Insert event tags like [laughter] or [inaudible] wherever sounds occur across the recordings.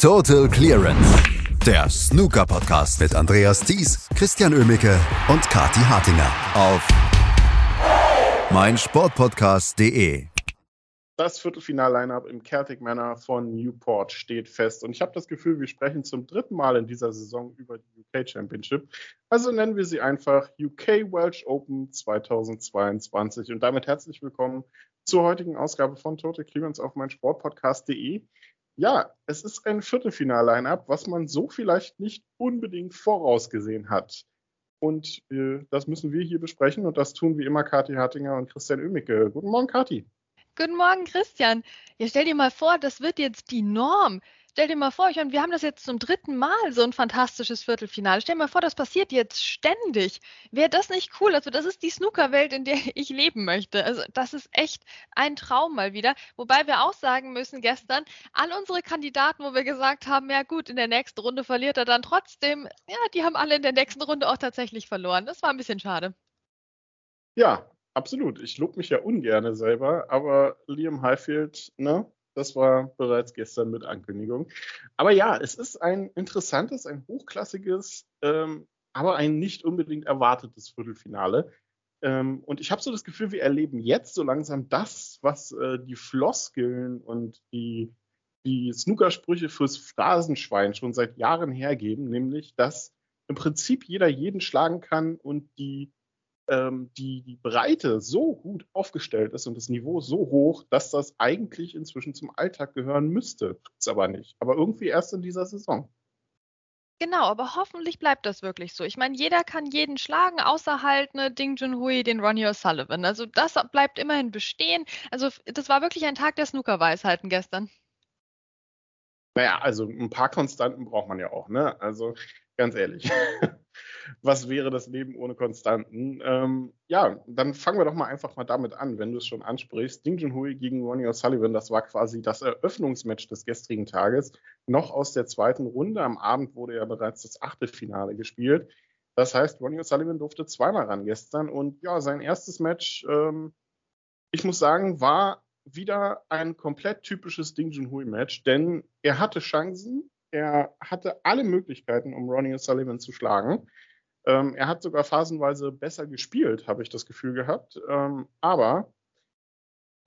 Total Clearance, der Snooker-Podcast mit Andreas Thies, Christian Ömicke und Kati Hartinger auf meinsportpodcast.de. Das Viertelfinal-Line-Up im Celtic Manor von Newport steht fest. Und ich habe das Gefühl, wir sprechen zum dritten Mal in dieser Saison über die UK Championship. Also nennen wir sie einfach UK Welsh Open 2022. Und damit herzlich willkommen zur heutigen Ausgabe von Total Clearance auf meinsportpodcast.de. Ja, es ist ein Viertelfinal-Line-Up, was man so vielleicht nicht unbedingt vorausgesehen hat. Und äh, das müssen wir hier besprechen und das tun wie immer Kathi Hartinger und Christian Oemicke. Guten Morgen, Kathi. Guten Morgen, Christian. Ja, stell dir mal vor, das wird jetzt die Norm. Stell dir mal vor, ich meine, wir haben das jetzt zum dritten Mal, so ein fantastisches Viertelfinale. Stell dir mal vor, das passiert jetzt ständig. Wäre das nicht cool? Also, das ist die Snookerwelt, in der [laughs] ich leben möchte. Also, das ist echt ein Traum mal wieder. Wobei wir auch sagen müssen, gestern, all unsere Kandidaten, wo wir gesagt haben, ja gut, in der nächsten Runde verliert er dann trotzdem, ja, die haben alle in der nächsten Runde auch tatsächlich verloren. Das war ein bisschen schade. Ja, absolut. Ich lobe mich ja ungern selber, aber Liam Highfield, ne, das war bereits gestern mit Ankündigung. Aber ja, es ist ein interessantes, ein hochklassiges, ähm, aber ein nicht unbedingt erwartetes Viertelfinale. Ähm, und ich habe so das Gefühl, wir erleben jetzt so langsam das, was äh, die Floskeln und die, die Snookersprüche fürs Phrasenschwein schon seit Jahren hergeben, nämlich, dass im Prinzip jeder jeden schlagen kann und die ähm, die, die Breite so gut aufgestellt ist und das Niveau so hoch, dass das eigentlich inzwischen zum Alltag gehören müsste. Tut es aber nicht. Aber irgendwie erst in dieser Saison. Genau, aber hoffentlich bleibt das wirklich so. Ich meine, jeder kann jeden schlagen, außer halt ne, Ding Junhui, den Ronnie O'Sullivan. Also das bleibt immerhin bestehen. Also das war wirklich ein Tag der Snooker-Weisheiten gestern. Naja, also ein paar Konstanten braucht man ja auch, ne? Also ganz ehrlich. [laughs] was wäre das Leben ohne Konstanten? Ähm, ja, dann fangen wir doch mal einfach mal damit an, wenn du es schon ansprichst. Ding Junhui gegen Ronnie O'Sullivan, das war quasi das Eröffnungsmatch des gestrigen Tages, noch aus der zweiten Runde. Am Abend wurde ja bereits das Achtelfinale gespielt. Das heißt, Ronnie O'Sullivan durfte zweimal ran gestern und ja, sein erstes Match, ähm, ich muss sagen, war wieder ein komplett typisches Ding Junhui Match, denn er hatte Chancen, er hatte alle Möglichkeiten, um Ronnie O'Sullivan zu schlagen. Ähm, er hat sogar phasenweise besser gespielt, habe ich das Gefühl gehabt. Ähm, aber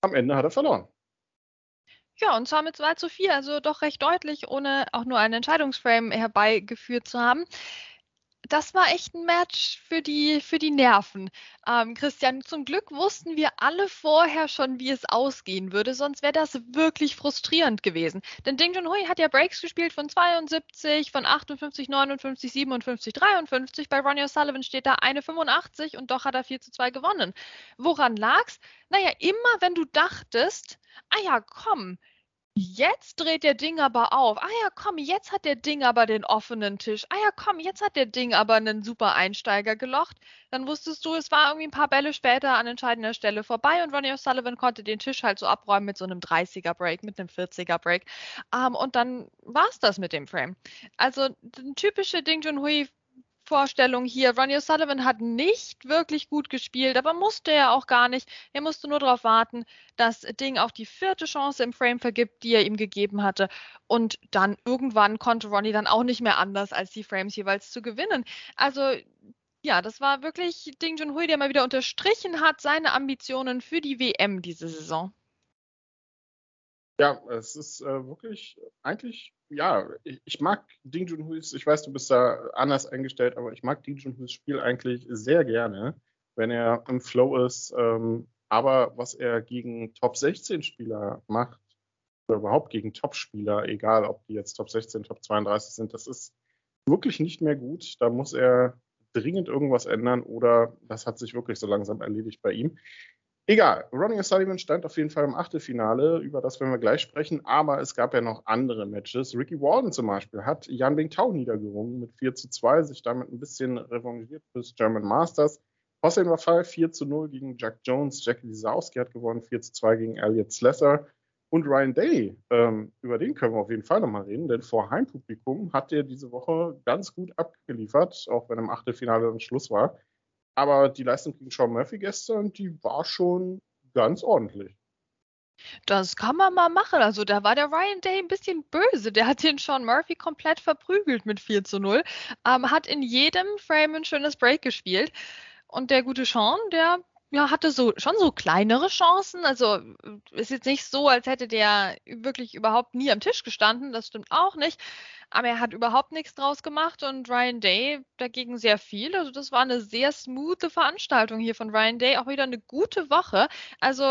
am Ende hat er verloren. Ja, und zwar mit 2 zu 4, also doch recht deutlich, ohne auch nur einen Entscheidungsframe herbeigeführt zu haben das war echt ein Match für die, für die Nerven. Ähm, Christian, zum Glück wussten wir alle vorher schon, wie es ausgehen würde, sonst wäre das wirklich frustrierend gewesen. Denn Ding Junhui hat ja Breaks gespielt von 72, von 58, 59, 57, 53. Bei Ronnie O'Sullivan steht da eine 85 und doch hat er 4 zu 2 gewonnen. Woran lag's? Naja, immer wenn du dachtest, ah ja, komm, Jetzt dreht der Ding aber auf. Ah ja, komm, jetzt hat der Ding aber den offenen Tisch. Ah ja, komm, jetzt hat der Ding aber einen super Einsteiger gelocht. Dann wusstest du, es war irgendwie ein paar Bälle später an entscheidender Stelle vorbei und Ronnie O'Sullivan konnte den Tisch halt so abräumen mit so einem 30er Break, mit einem 40er Break. Um, ähm, und dann war es das mit dem Frame. Also ein typische Ding Junhui Vorstellung hier. Ronnie O'Sullivan hat nicht wirklich gut gespielt, aber musste er auch gar nicht. Er musste nur darauf warten, dass Ding auch die vierte Chance im Frame vergibt, die er ihm gegeben hatte. Und dann irgendwann konnte Ronnie dann auch nicht mehr anders, als die Frames jeweils zu gewinnen. Also ja, das war wirklich Ding Junhui, der mal wieder unterstrichen hat, seine Ambitionen für die WM diese Saison. Ja, es ist äh, wirklich eigentlich, ja, ich, ich mag Ding Junhuis, ich weiß, du bist da anders eingestellt, aber ich mag Ding Junhuis Spiel eigentlich sehr gerne, wenn er im Flow ist. Ähm, aber was er gegen Top 16 Spieler macht, oder überhaupt gegen Top-Spieler, egal ob die jetzt Top 16, Top 32 sind, das ist wirklich nicht mehr gut. Da muss er dringend irgendwas ändern oder das hat sich wirklich so langsam erledigt bei ihm. Egal, Ronnie O'Sullivan stand auf jeden Fall im Achtelfinale, über das werden wir gleich sprechen, aber es gab ja noch andere Matches. Ricky Walden zum Beispiel hat Jan Bingtao niedergerungen mit 4 zu 2, sich damit ein bisschen revanchiert fürs German Masters. Hossein Wafal 4 zu 0 gegen Jack Jones, Jackie Lisowski hat gewonnen, 4 zu 2 gegen Elliot Slesser. Und Ryan Day, ähm, über den können wir auf jeden Fall nochmal reden, denn vor Heimpublikum hat er diese Woche ganz gut abgeliefert, auch wenn im Achtelfinale dann Schluss war. Aber die Leistung gegen Sean Murphy gestern, die war schon ganz ordentlich. Das kann man mal machen. Also da war der Ryan Day ein bisschen böse. Der hat den Sean Murphy komplett verprügelt mit 4 zu 0. Ähm, hat in jedem Frame ein schönes Break gespielt. Und der gute Sean, der ja, hatte so schon so kleinere Chancen. Also ist jetzt nicht so, als hätte der wirklich überhaupt nie am Tisch gestanden. Das stimmt auch nicht. Aber er hat überhaupt nichts draus gemacht und Ryan Day dagegen sehr viel. Also das war eine sehr smoothe Veranstaltung hier von Ryan Day. Auch wieder eine gute Woche. Also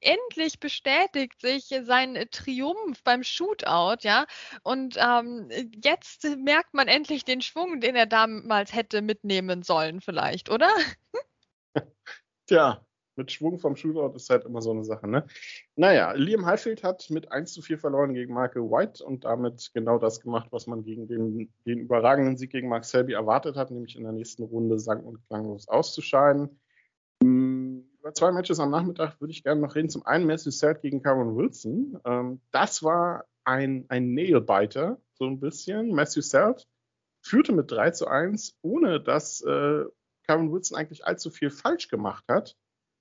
endlich bestätigt sich sein Triumph beim Shootout, ja. Und ähm, jetzt merkt man endlich den Schwung, den er damals hätte mitnehmen sollen, vielleicht, oder? [laughs] Tja, mit Schwung vom Shootout ist halt immer so eine Sache, ne? Naja, Liam Highfield hat mit 1 zu 4 verloren gegen Michael White und damit genau das gemacht, was man gegen den, den überragenden Sieg gegen Mark Selby erwartet hat, nämlich in der nächsten Runde sang- und klanglos auszuscheiden. Hm, über zwei Matches am Nachmittag würde ich gerne noch reden. Zum einen Matthew Selt gegen Cameron Wilson. Ähm, das war ein, ein Nailbiter, so ein bisschen. Matthew Selt führte mit 3 zu 1, ohne dass äh, Karen Wilson eigentlich allzu viel falsch gemacht hat.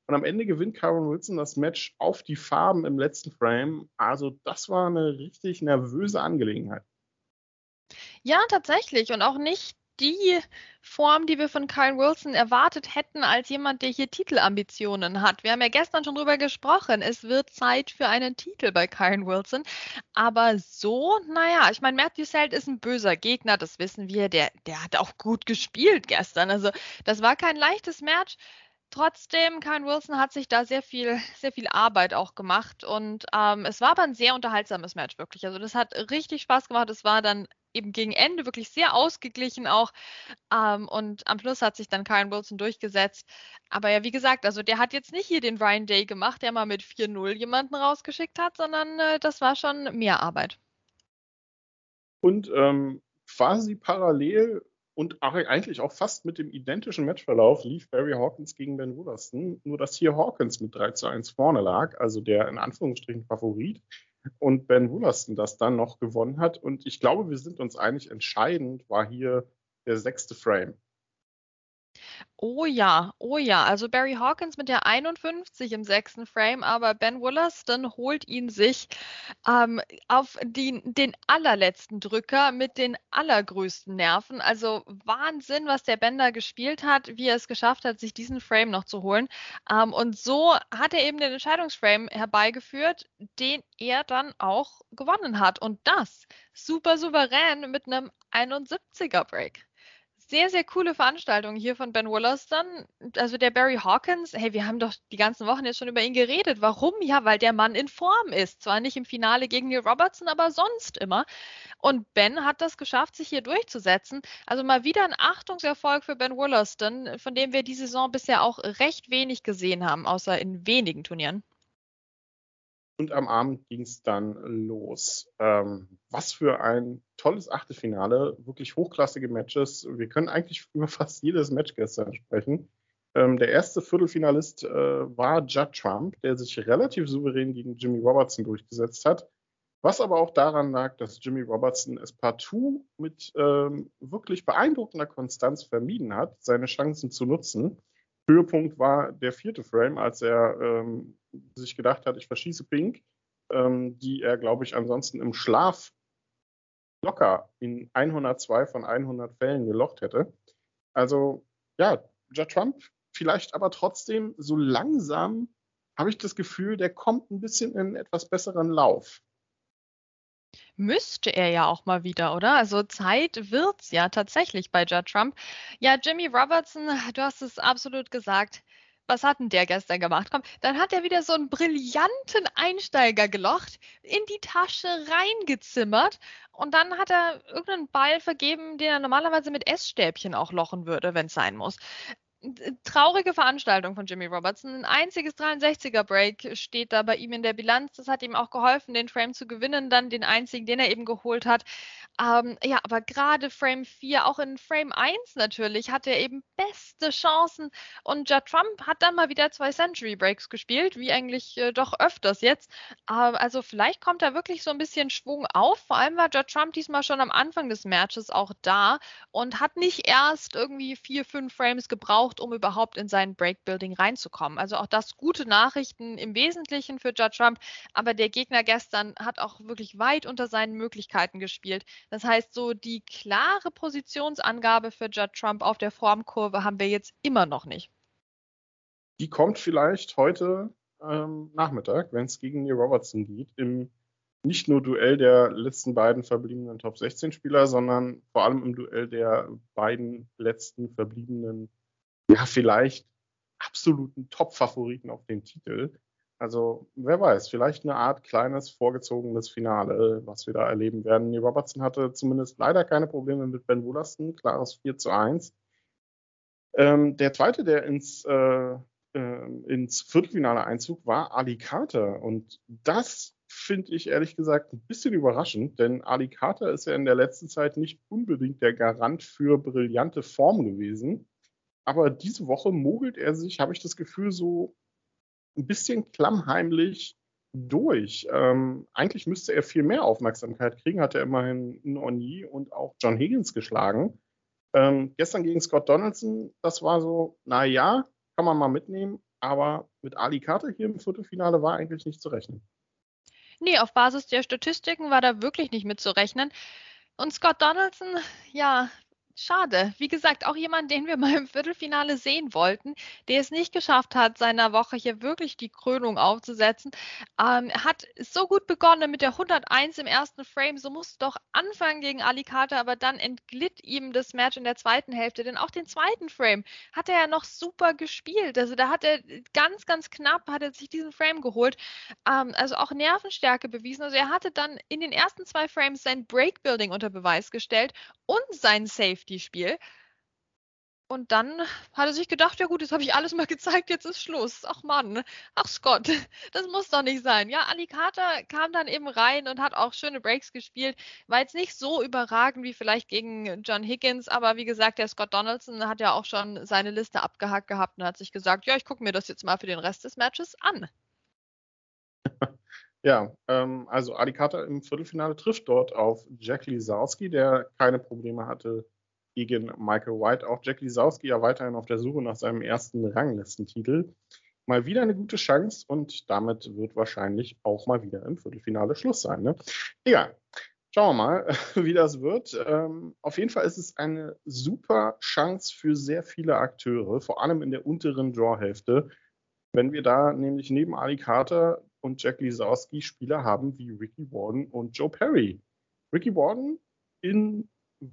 Und am Ende gewinnt Karen Wilson das Match auf die Farben im letzten Frame. Also das war eine richtig nervöse Angelegenheit. Ja, tatsächlich. Und auch nicht die Form, die wir von Kyle Wilson erwartet hätten, als jemand, der hier Titelambitionen hat. Wir haben ja gestern schon drüber gesprochen. Es wird Zeit für einen Titel bei Kyle Wilson. Aber so, naja, ich meine, Matthew Selt ist ein böser Gegner, das wissen wir. Der, der hat auch gut gespielt gestern. Also, das war kein leichtes Match. Trotzdem, Kyle Wilson hat sich da sehr viel, sehr viel Arbeit auch gemacht und ähm, es war aber ein sehr unterhaltsames Match wirklich. Also das hat richtig Spaß gemacht. Es war dann eben gegen Ende wirklich sehr ausgeglichen auch. Ähm, und am Schluss hat sich dann Kyle Wilson durchgesetzt. Aber ja, wie gesagt, also der hat jetzt nicht hier den Ryan Day gemacht, der mal mit 4-0 jemanden rausgeschickt hat, sondern äh, das war schon mehr Arbeit. Und ähm, quasi parallel und eigentlich auch fast mit dem identischen Matchverlauf lief Barry Hawkins gegen Ben Wooderston, nur dass hier Hawkins mit 3 zu 1 vorne lag, also der in Anführungsstrichen Favorit und Ben Wooderston das dann noch gewonnen hat. Und ich glaube, wir sind uns einig, entscheidend war hier der sechste Frame. Oh ja, oh ja. Also Barry Hawkins mit der 51 im sechsten Frame, aber Ben Wollaston holt ihn sich ähm, auf die, den allerletzten Drücker mit den allergrößten Nerven. Also Wahnsinn, was der Bender gespielt hat, wie er es geschafft hat, sich diesen Frame noch zu holen. Ähm, und so hat er eben den Entscheidungsframe herbeigeführt, den er dann auch gewonnen hat. Und das super souverän mit einem 71er Break sehr, sehr coole Veranstaltung hier von Ben Wollaston. Also der Barry Hawkins, hey, wir haben doch die ganzen Wochen jetzt schon über ihn geredet. Warum? Ja, weil der Mann in Form ist. Zwar nicht im Finale gegen Neil Robertson, aber sonst immer. Und Ben hat das geschafft, sich hier durchzusetzen. Also mal wieder ein Achtungserfolg für Ben Wollaston, von dem wir die Saison bisher auch recht wenig gesehen haben, außer in wenigen Turnieren. Und am Abend ging es dann los. Ähm, was für ein tolles Achtelfinale, wirklich hochklassige Matches. Wir können eigentlich [laughs] über fast jedes Match gestern sprechen. Ähm, der erste Viertelfinalist äh, war Judd Trump, der sich relativ souverän gegen Jimmy Robertson durchgesetzt hat. Was aber auch daran lag, dass Jimmy Robertson es partout mit ähm, wirklich beeindruckender Konstanz vermieden hat, seine Chancen zu nutzen. Höhepunkt war der vierte Frame, als er ähm, sich gedacht hat, ich verschieße Pink, ähm, die er, glaube ich, ansonsten im Schlaf locker in 102 von 100 Fällen gelocht hätte. Also ja, Judd Trump vielleicht aber trotzdem so langsam habe ich das Gefühl, der kommt ein bisschen in einen etwas besseren Lauf. Müsste er ja auch mal wieder, oder? Also Zeit wird's ja tatsächlich bei Judd Trump. Ja, Jimmy Robertson, du hast es absolut gesagt. Was hat denn der gestern gemacht? Komm, dann hat er wieder so einen brillanten Einsteiger gelocht, in die Tasche reingezimmert und dann hat er irgendeinen Ball vergeben, den er normalerweise mit Essstäbchen auch lochen würde, wenn es sein muss traurige Veranstaltung von Jimmy Robertson. Ein einziges 63er Break steht da bei ihm in der Bilanz. Das hat ihm auch geholfen, den Frame zu gewinnen, dann den einzigen, den er eben geholt hat. Ähm, ja, aber gerade Frame 4, auch in Frame 1 natürlich, hatte er eben beste Chancen. Und Judd Trump hat dann mal wieder zwei Century Breaks gespielt, wie eigentlich äh, doch öfters jetzt. Äh, also vielleicht kommt da wirklich so ein bisschen Schwung auf. Vor allem war Judd Trump diesmal schon am Anfang des Matches auch da und hat nicht erst irgendwie vier, fünf Frames gebraucht, braucht, um überhaupt in sein Breakbuilding reinzukommen. Also auch das gute Nachrichten im Wesentlichen für Judd Trump, aber der Gegner gestern hat auch wirklich weit unter seinen Möglichkeiten gespielt. Das heißt, so die klare Positionsangabe für Judd Trump auf der Formkurve haben wir jetzt immer noch nicht. Die kommt vielleicht heute ähm, Nachmittag, wenn es gegen Neil Robertson geht, im nicht nur Duell der letzten beiden verbliebenen Top 16 Spieler, sondern vor allem im Duell der beiden letzten verbliebenen, [laughs] ja, vielleicht absoluten Top-Favoriten auf den Titel. Also, wer weiß, vielleicht eine Art kleines, vorgezogenes Finale, was wir da erleben werden. Robertson hatte zumindest leider keine Probleme mit Ben Wollaston, klares 4 zu 1. Ähm, der zweite, der ins, äh, äh, ins Viertelfinale einzug, war Ali Carter. Und das finde ich ehrlich gesagt ein bisschen überraschend, denn Ali Carter ist ja in der letzten Zeit nicht unbedingt der Garant für brillante Form gewesen. Aber diese Woche mogelt er sich, habe ich das Gefühl, so ein bisschen klammheimlich durch. Ähm, eigentlich müsste er viel mehr Aufmerksamkeit kriegen, hat er immerhin Noni und auch John Higgins geschlagen. Ähm, gestern gegen Scott Donaldson, das war so, naja, kann man mal mitnehmen, aber mit Ali Carter hier im Viertelfinale war eigentlich nicht zu rechnen. Nee, auf Basis der Statistiken war da wirklich nicht mitzurechnen. Und Scott Donaldson, ja, Schade. Wie gesagt, auch jemand, den wir [laughs] mal im Viertelfinale sehen wollten, der es nicht geschafft hat, seiner Woche hier wirklich die Krönung aufzusetzen. Ähm, hat so gut begonnen mit der 101 im ersten Frame, so musste doch anfangen gegen Alicante, aber dann entglitt ihm das Match in der zweiten Hälfte. Denn auch den zweiten Frame hat er ja noch super gespielt. Also da hat er ganz, ganz knapp, hat er sich diesen Frame geholt. Ähm, also auch Nervenstärke bewiesen. Also er hatte dann in den ersten zwei Frames sein Breakbuilding unter Beweis gestellt und sein Safety-Spiel. Und dann hat er sich gedacht, ja gut, jetzt habe ich alles mal [laughs] gezeigt, jetzt ist Schluss. Ach Mann, ach Scott, [laughs] das muss doch nicht sein. Ja, Ali Carter kam dann eben rein und hat auch schöne Breaks gespielt. War jetzt nicht so überragend wie vielleicht gegen John Higgins, aber wie gesagt, der Scott Donaldson hat ja auch schon seine Liste abgehackt gehabt und hat sich gesagt, ja, ich gucke mir das jetzt mal für den Rest des Matches an. [laughs] Ja, ähm, also Adi Carter im Viertelfinale trifft dort auf Jack Lisowski, der keine Probleme hatte gegen Michael White. Auch Jack Lisowski ja weiterhin auf der Suche nach seinem ersten Ranglistentitel. Mal wieder eine gute Chance und damit wird wahrscheinlich auch mal wieder im Viertelfinale Schluss sein. Ne? Egal. Schauen wir mal, [laughs] wie das wird. Ähm, auf jeden Fall ist es eine super Chance für sehr viele Akteure, vor allem in der unteren Drawhälfte. Wenn wir da nämlich neben Ali Carter und Jack Lisowski Spieler haben wie Ricky Warden und Joe Perry. Ricky Warden in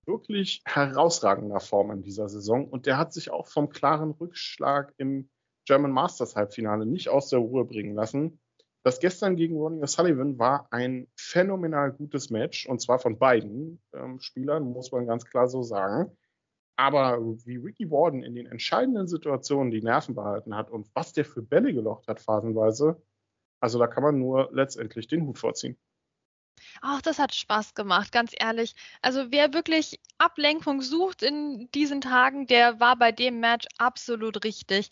wirklich herausragender Form in dieser Saison und der hat sich auch vom klaren Rückschlag im German Masters Halbfinale nicht aus der Ruhe bringen lassen. Das gestern gegen Ronnie O'Sullivan war ein phänomenal gutes Match und zwar von beiden ähm, Spielern, muss man ganz klar so sagen. Aber wie Ricky Warden in den entscheidenden Situationen die Nerven behalten hat und was der für Bälle gelocht hat phasenweise, also da kann man nur letztendlich den Hut vorziehen. Ach, das hat Spaß gemacht, ganz ehrlich. Also wer wirklich Ablenkung sucht in diesen Tagen, der war bei dem Match absolut richtig.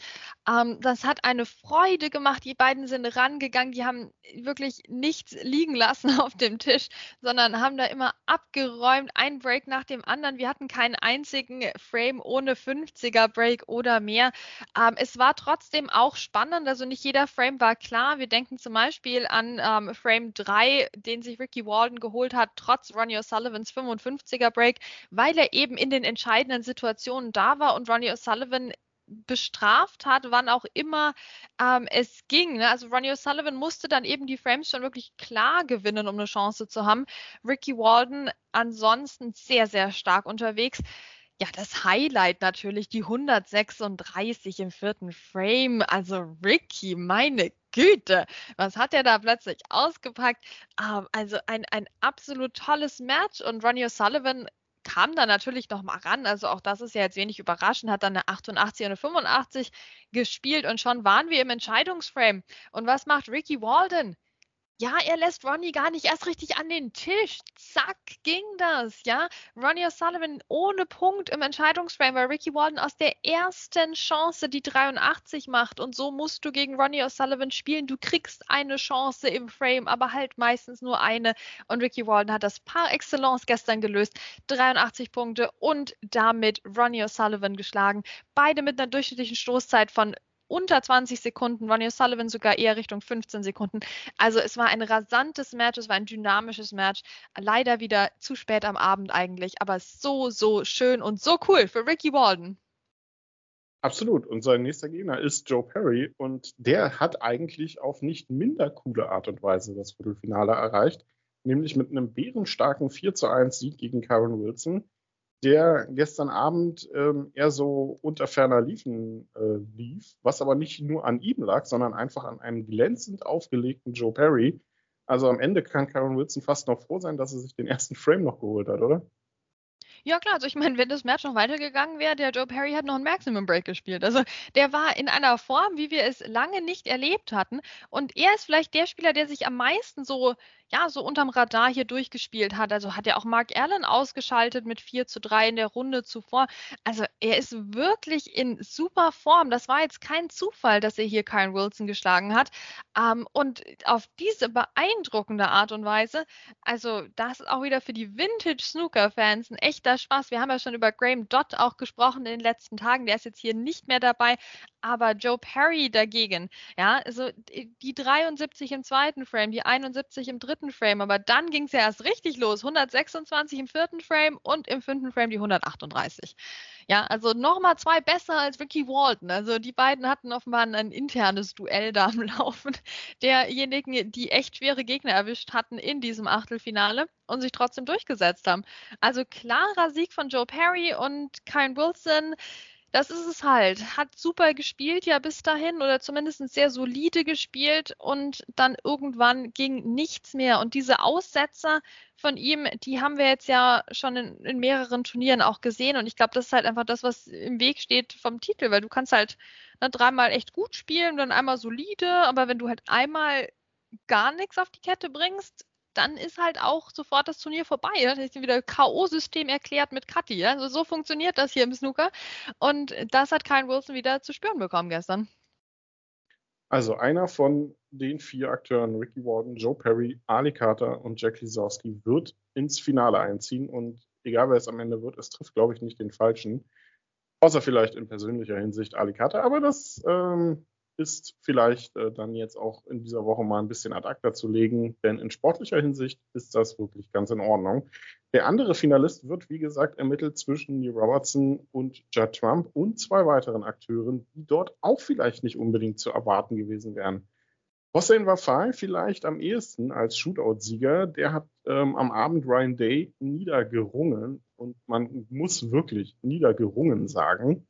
Ähm, das hat eine Freude gemacht. Die beiden sind rangegangen, die haben wirklich nichts liegen lassen [laughs] auf dem Tisch, sondern haben da immer abgeräumt, ein Break nach dem anderen. Wir hatten keinen einzigen Frame ohne 50er Break oder mehr. Ähm, es war trotzdem auch spannend, also nicht jeder Frame war klar. Wir denken zum Beispiel an ähm, Frame 3, den sich Ricky Walden geholt hat, trotz Ronnie O'Sullivans 55er Break, weil er eben in den entscheidenden Situationen da war und Ronnie O'Sullivan bestraft hat, wann auch immer ähm, es ging. Ne? Also Ronnie O'Sullivan musste dann eben die Frames schon wirklich klar gewinnen, um eine Chance zu haben. Ricky Walden ansonsten sehr, sehr stark unterwegs. Ja, das Highlight natürlich, die 136 im vierten Frame. Also Ricky, meine Güte, was hat er da plötzlich ausgepackt? Ähm, also ein, ein absolut tolles Match und Ronnie O'Sullivan kam da natürlich noch mal ran. Also auch das ist ja jetzt wenig überraschend, hat dann eine 88 und eine 85 gespielt und schon waren wir im Entscheidungsframe. Und was macht Ricky Walden? Ja, er lässt Ronnie gar nicht erst richtig an den Tisch. Zack, ging das, ja. Ronnie O'Sullivan ohne Punkt im Entscheidungsframe, weil Ricky Walden aus der ersten Chance die 83 macht. Und so musst du gegen Ronnie O'Sullivan spielen. Du kriegst eine Chance im Frame, aber halt meistens nur eine. Und Ricky Walden hat das par excellence gestern gelöst. 83 Punkte und damit Ronnie O'Sullivan geschlagen. Beide mit einer durchschnittlichen Stoßzeit von unter 20 Sekunden, Ronnie O'Sullivan sogar eher Richtung 15 Sekunden. Also es war ein rasantes Match, es war ein dynamisches Match. Leider wieder zu spät am Abend eigentlich, aber so, so schön und so cool für Ricky Walden. Absolut. Und sein nächster Gegner ist Joe Perry und der hat eigentlich auf nicht minder coole Art und Weise das Viertelfinale erreicht, nämlich mit einem bärenstarken 4 zu 1 Sieg gegen Karen Wilson der gestern Abend ähm, eher so unter ferner Liefen äh, lief, was aber nicht nur an ihm lag, sondern einfach an einem glänzend aufgelegten Joe Perry. Also am Ende kann Karen Wilson fast noch froh sein, dass er sich den ersten Frame noch geholt hat, oder? Ja, klar, also ich meine, wenn das Match noch weitergegangen wäre, der Joe Perry hat noch einen Maximum Break gespielt. Also der war in einer Form, wie wir es lange nicht erlebt hatten. Und er ist vielleicht der Spieler, der sich am meisten so ja, so unterm Radar hier durchgespielt hat. Also hat er auch Mark Allen ausgeschaltet mit 4 zu 3 in der Runde zuvor. Also er ist wirklich in super Form. Das war jetzt kein Zufall, dass er hier Kyle Wilson geschlagen hat. Ähm, und auf diese beeindruckende Art und Weise, also das ist auch wieder für die Vintage-Snooker-Fans ein echter Spaß. Wir haben ja schon über Graham Dodd auch gesprochen in den letzten Tagen. Der ist jetzt hier nicht mehr dabei. Aber Joe Perry dagegen, ja, also die 73 im zweiten Frame, die 71 im dritten Frame, aber dann ging es ja erst richtig los. 126 im vierten Frame und im fünften Frame die 138. Ja, also nochmal zwei besser als Ricky Walton. Also die beiden hatten offenbar ein internes Duell da am [laughs] Laufen derjenigen, die echt schwere Gegner erwischt hatten in diesem Achtelfinale und sich trotzdem durchgesetzt haben. Also klarer Sieg von Joe Perry und Kyle Wilson das ist es halt. Hat super gespielt ja bis dahin oder zumindest sehr solide gespielt und dann irgendwann ging nichts mehr. Und diese Aussetzer von ihm, die haben wir jetzt ja schon in, in mehreren Turnieren auch gesehen. Und ich glaube, das ist halt einfach das, was im Weg steht vom Titel, weil du kannst halt ne, dreimal echt gut spielen, dann einmal solide, aber wenn du halt einmal gar nichts auf die Kette bringst, dann ist halt auch sofort das Turnier vorbei. Das ist wieder K.O.-System erklärt mit Kathi. Also so funktioniert das hier im Snooker. Und das hat Kyle Wilson wieder zu spüren bekommen gestern. Also einer von den vier Akteuren, Ricky Warden, Joe Perry, Ali Carter und Jack Lisowski, wird ins Finale einziehen. Und egal wer es am Ende wird, es trifft, glaube ich, nicht den Falschen. Außer vielleicht in persönlicher Hinsicht Ali Carter. Aber das ähm, ist vielleicht äh, dann jetzt auch in dieser Woche mal ein bisschen ad acta zu legen, denn in sportlicher Hinsicht ist das wirklich ganz in Ordnung. Der andere Finalist wird, wie gesagt, ermittelt zwischen Lee Robertson und Judd Trump und zwei weiteren Akteuren, die dort auch vielleicht nicht unbedingt zu erwarten gewesen wären. Hossein Wafai vielleicht am ehesten als Shootout-Sieger. Der hat ähm, am Abend Ryan Day niedergerungen und man muss wirklich niedergerungen sagen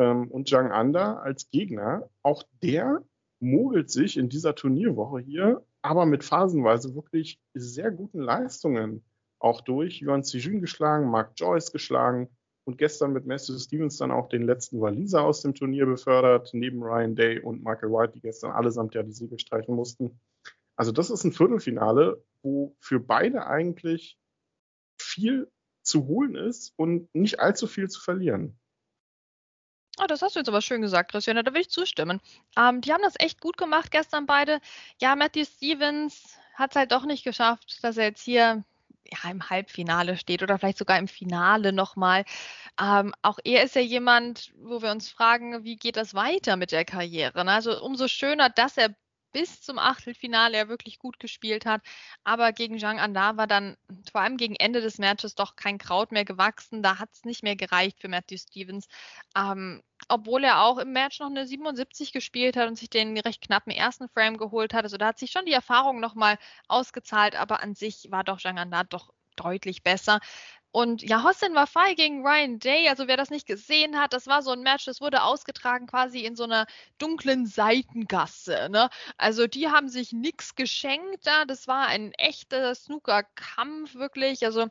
ähm, und Zhang Anda als Gegner, auch der mogelt sich in dieser Turnierwoche hier, aber mit phasenweise wirklich sehr guten Leistungen auch durch. Yuan Zijun geschlagen, Mark Joyce geschlagen und gestern mit Matthew Stevens dann auch den letzten Waliser aus dem Turnier befördert, neben Ryan Day und Michael White, die gestern allesamt ja die Siege streichen mussten. Also das ist ein Viertelfinale, wo für beide eigentlich viel zu holen ist und nicht allzu viel zu verlieren. Oh, das hast du jetzt aber schön gesagt, Christiane. Da will ich zustimmen. Ähm, die haben das echt gut gemacht gestern beide. Ja, Matthew Stevens hat es halt doch nicht geschafft, dass er jetzt hier ja, im Halbfinale steht oder vielleicht sogar im Finale nochmal. Ähm, auch er ist ja jemand, wo wir uns fragen, wie geht das weiter mit der Karriere? Ne? Also umso schöner, dass er bis zum Achtelfinale er wirklich gut gespielt hat. Aber gegen Zhang Anda war dann vor allem gegen Ende des Matches doch kein Kraut mehr gewachsen. Da hat es nicht mehr gereicht für Matthew Stevens. Ähm, obwohl er auch im Match noch eine 77 gespielt hat und sich den recht knappen ersten Frame geholt hat. Also da hat sich schon die Erfahrung nochmal ausgezahlt, aber an sich war doch Zhang Anda doch deutlich besser. Und ja, Hossein Wafai gegen Ryan Day, also wer das nicht gesehen hat, das war so ein Match, das wurde ausgetragen quasi in so einer dunklen Seitengasse. Ne? Also die haben sich nichts geschenkt da, das war ein echter Snooker-Kampf wirklich. Also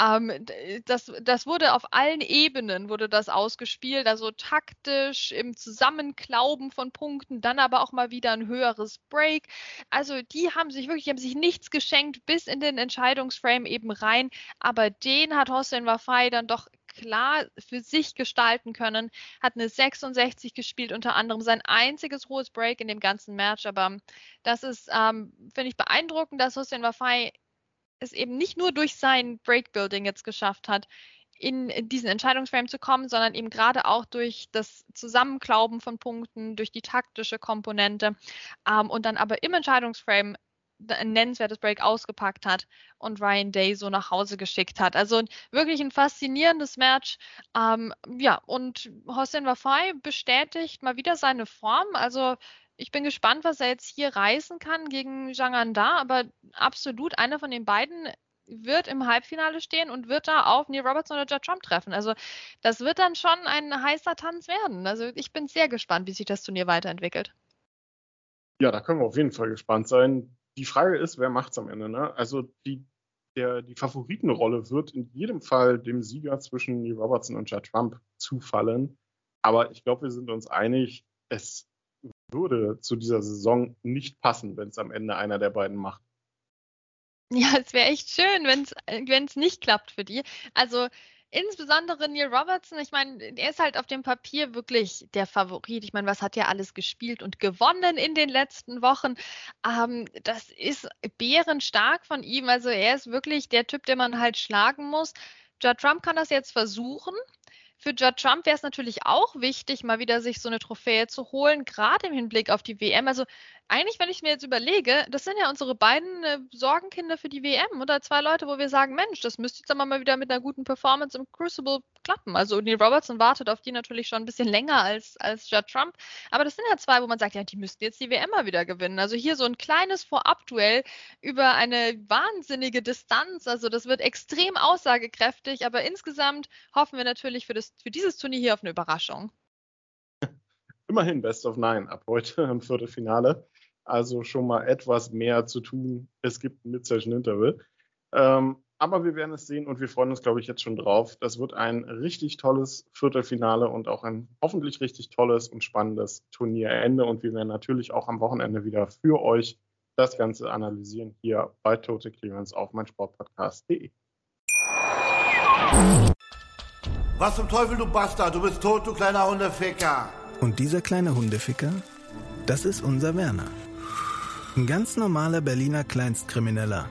ähm, das, das wurde auf allen Ebenen wurde das ausgespielt, also taktisch im Zusammenklauben von Punkten, dann aber auch mal wieder ein höheres Break. Also die haben sich wirklich, haben sich nichts geschenkt bis in den Entscheidungsframe eben rein, aber den hat hat Hossein Wafai dann doch klar für sich gestalten können, hat eine 66 gespielt, unter anderem sein einziges hohes Break in dem ganzen Match. Aber das ist, ähm, finde ich, beeindruckend, dass Hossein Wafai es eben nicht nur durch sein Breakbuilding jetzt geschafft hat, in diesen Entscheidungsframe zu kommen, sondern eben gerade auch durch das Zusammenklauben von Punkten, durch die taktische Komponente ähm, und dann aber im Entscheidungsframe ein nennenswertes Break ausgepackt hat und Ryan Day so nach Hause geschickt hat. Also wirklich ein faszinierendes Match. Ähm, ja, und Hossein Wafai bestätigt mal wieder seine Form. Also ich bin gespannt, was er jetzt hier reißen kann gegen Zhang Anda, aber absolut einer von den beiden wird im Halbfinale stehen und wird da auf Neil Robertson oder Judd Trump treffen. Also das wird dann schon ein heißer Tanz werden. Also ich bin sehr gespannt, wie sich das Turnier weiterentwickelt. Ja, da können wir auf jeden Fall gespannt sein die Frage ist, wer macht's am Ende? Ne? Also die, der, die Favoritenrolle wird in jedem Fall dem Sieger zwischen Lee Robertson und Judd Trump zufallen. Aber ich glaube, wir sind uns einig, es würde zu dieser Saison nicht passen, wenn es am Ende einer der beiden macht. Ja, es wäre echt schön, wenn es nicht klappt für die. Also insbesondere Neil Robertson, ich meine, er ist halt auf dem Papier wirklich der Favorit. Ich meine, was hat er alles gespielt und gewonnen in den letzten Wochen? Ähm, das ist bärenstark von ihm. Also er ist wirklich der Typ, den man halt schlagen muss. Judd Trump kann das jetzt versuchen. Für Judd Trump wäre es natürlich auch wichtig, mal wieder sich so eine Trophäe zu holen, gerade im Hinblick auf die WM. Also eigentlich, wenn ich mir jetzt überlege, das sind ja unsere beiden äh, Sorgenkinder für die WM oder zwei Leute, wo wir sagen, Mensch, das müsste jetzt aber mal wieder mit einer guten Performance im Crucible klappen. Also Neil Robertson wartet auf die natürlich schon ein bisschen länger als, als Judd Trump. Aber das sind ja zwei, wo man sagt, ja, die müssten jetzt die WM mal wieder gewinnen. Also hier so ein kleines Vorabduell über eine wahnsinnige Distanz. Also das wird extrem aussagekräftig, aber insgesamt hoffen wir natürlich für, das, für dieses Turnier hier auf eine Überraschung. [laughs] Immerhin Best of Nine ab heute im Viertelfinale also schon mal etwas mehr zu tun. Es gibt ein Mid-Session-Interval. Ähm, aber wir werden es sehen und wir freuen uns, glaube ich, jetzt schon drauf. Das wird ein richtig tolles Viertelfinale und auch ein hoffentlich richtig tolles und spannendes Turnierende. Und wir werden natürlich auch am Wochenende wieder für euch das Ganze analysieren hier bei Total Clearance auf meinsportpodcast.de. Was zum Teufel, du Bastard? Du bist tot, du kleiner Hundeficker. Und dieser kleine Hundeficker, das ist unser Werner. Ein ganz normaler Berliner Kleinstkrimineller,